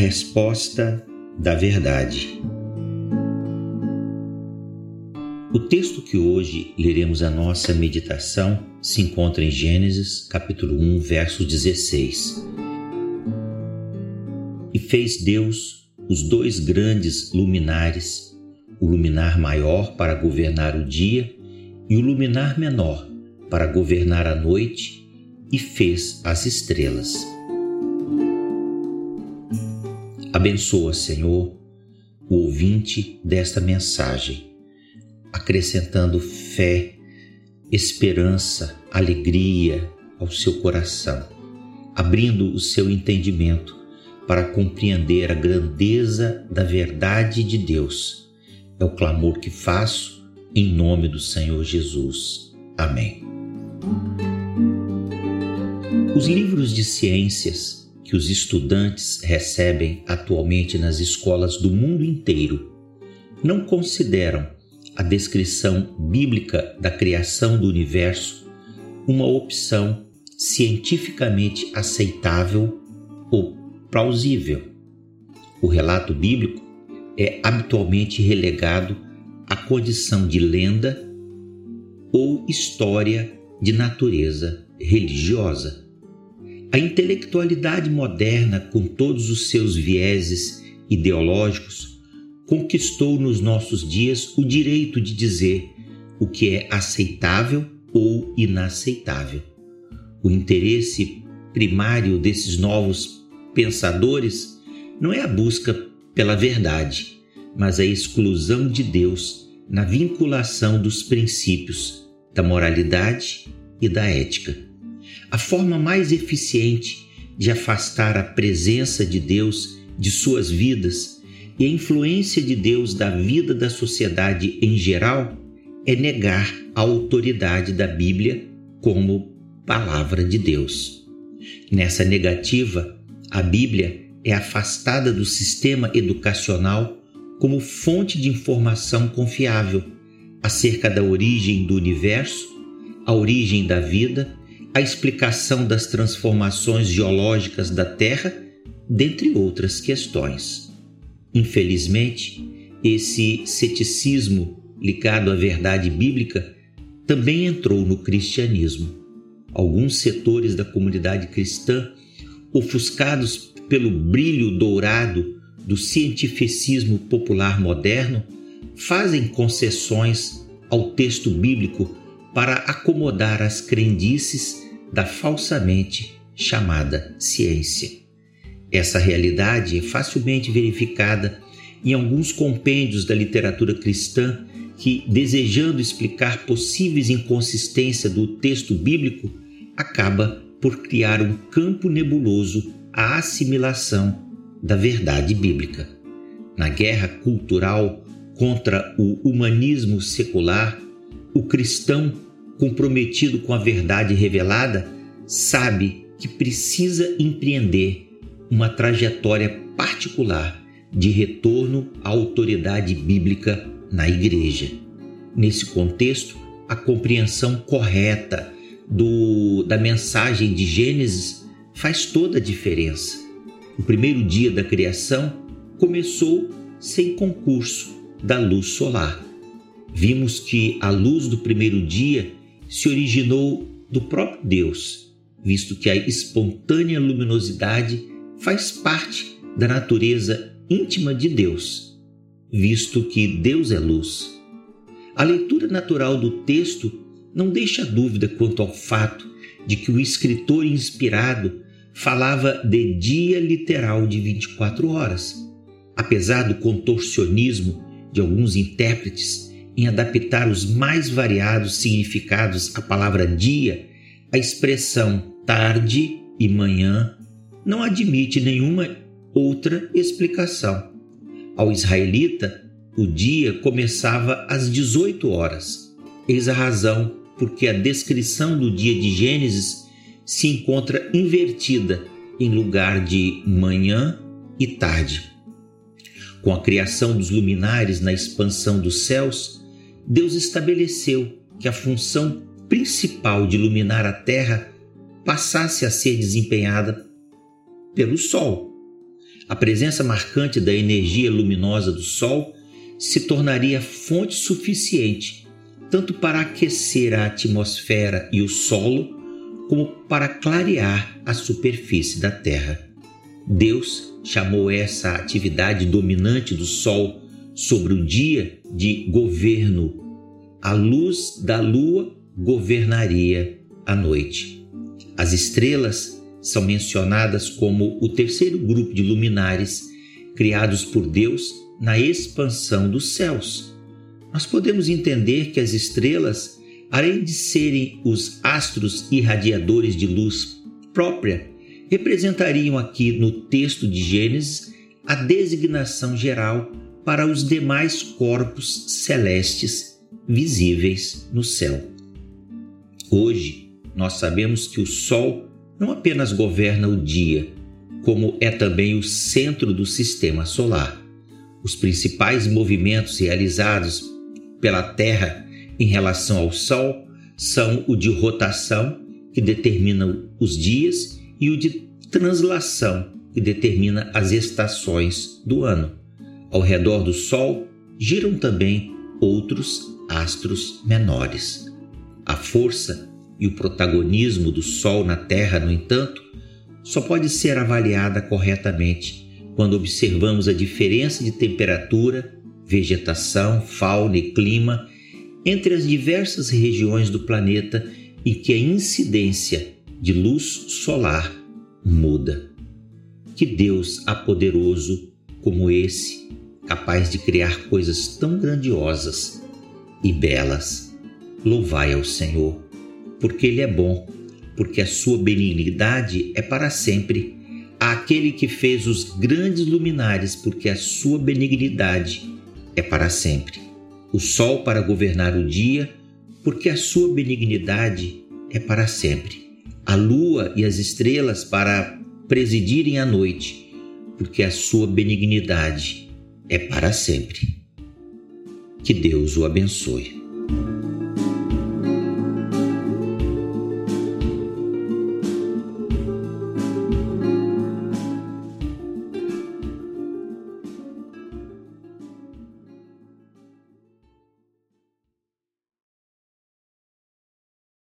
resposta da verdade. O texto que hoje leremos a nossa meditação se encontra em Gênesis, capítulo 1, verso 16. E fez Deus os dois grandes luminares, o luminar maior para governar o dia e o luminar menor para governar a noite, e fez as estrelas. Abençoa, Senhor, o ouvinte desta mensagem, acrescentando fé, esperança, alegria ao seu coração, abrindo o seu entendimento para compreender a grandeza da verdade de Deus. É o clamor que faço em nome do Senhor Jesus. Amém. Os livros de ciências que os estudantes recebem atualmente nas escolas do mundo inteiro não consideram a descrição bíblica da criação do universo uma opção cientificamente aceitável ou plausível. O relato bíblico é habitualmente relegado à condição de lenda ou história de natureza religiosa. A intelectualidade moderna, com todos os seus vieses ideológicos, conquistou nos nossos dias o direito de dizer o que é aceitável ou inaceitável. O interesse primário desses novos pensadores não é a busca pela verdade, mas a exclusão de Deus na vinculação dos princípios da moralidade e da ética. A forma mais eficiente de afastar a presença de Deus de suas vidas e a influência de Deus da vida da sociedade em geral é negar a autoridade da Bíblia como palavra de Deus. Nessa negativa, a Bíblia é afastada do sistema educacional como fonte de informação confiável acerca da origem do universo, a origem da vida a explicação das transformações geológicas da Terra, dentre outras questões. Infelizmente, esse ceticismo ligado à verdade bíblica também entrou no cristianismo. Alguns setores da comunidade cristã, ofuscados pelo brilho dourado do cientificismo popular moderno, fazem concessões ao texto bíblico para acomodar as crendices da falsamente chamada ciência. Essa realidade é facilmente verificada em alguns compêndios da literatura cristã que, desejando explicar possíveis inconsistências do texto bíblico, acaba por criar um campo nebuloso à assimilação da verdade bíblica. Na guerra cultural contra o humanismo secular, o cristão comprometido com a verdade revelada sabe que precisa empreender uma trajetória particular de retorno à autoridade bíblica na igreja. Nesse contexto, a compreensão correta do, da mensagem de Gênesis faz toda a diferença. O primeiro dia da criação começou sem concurso da luz solar vimos que a luz do primeiro dia se originou do próprio Deus, visto que a espontânea luminosidade faz parte da natureza íntima de Deus, visto que Deus é luz. A leitura natural do texto não deixa dúvida quanto ao fato de que o escritor inspirado falava de dia literal de 24 horas. Apesar do contorcionismo de alguns intérpretes em adaptar os mais variados significados à palavra dia, a expressão tarde e manhã não admite nenhuma outra explicação. Ao israelita, o dia começava às 18 horas. Eis a razão porque a descrição do dia de Gênesis se encontra invertida em lugar de manhã e tarde. Com a criação dos luminares na expansão dos céus, Deus estabeleceu que a função principal de iluminar a terra passasse a ser desempenhada pelo Sol. a presença marcante da energia luminosa do Sol se tornaria fonte suficiente tanto para aquecer a atmosfera e o solo, como para clarear a superfície da Terra. Deus chamou essa atividade dominante do Sol sobre o dia de governo. A luz da lua governaria a noite. As estrelas são mencionadas como o terceiro grupo de luminares criados por Deus na expansão dos céus. Nós podemos entender que as estrelas, além de serem os astros irradiadores de luz própria, representariam aqui no texto de Gênesis a designação geral para os demais corpos celestes visíveis no céu. Hoje, nós sabemos que o Sol não apenas governa o dia, como é também o centro do sistema solar. Os principais movimentos realizados pela Terra em relação ao Sol são o de rotação, que determina os dias, e o de translação, que determina as estações do ano. Ao redor do Sol giram também outros astros menores. A força e o protagonismo do Sol na Terra, no entanto, só pode ser avaliada corretamente quando observamos a diferença de temperatura, vegetação, fauna e clima entre as diversas regiões do planeta em que a incidência de luz solar muda. Que Deus apoderoso como esse, capaz de criar coisas tão grandiosas e belas, louvai ao Senhor porque Ele é bom, porque a sua benignidade é para sempre. Aquele que fez os grandes luminares, porque a sua benignidade é para sempre. O sol para governar o dia, porque a sua benignidade é para sempre. A lua e as estrelas para presidirem a noite, porque a sua benignidade é para sempre. Que Deus o abençoe.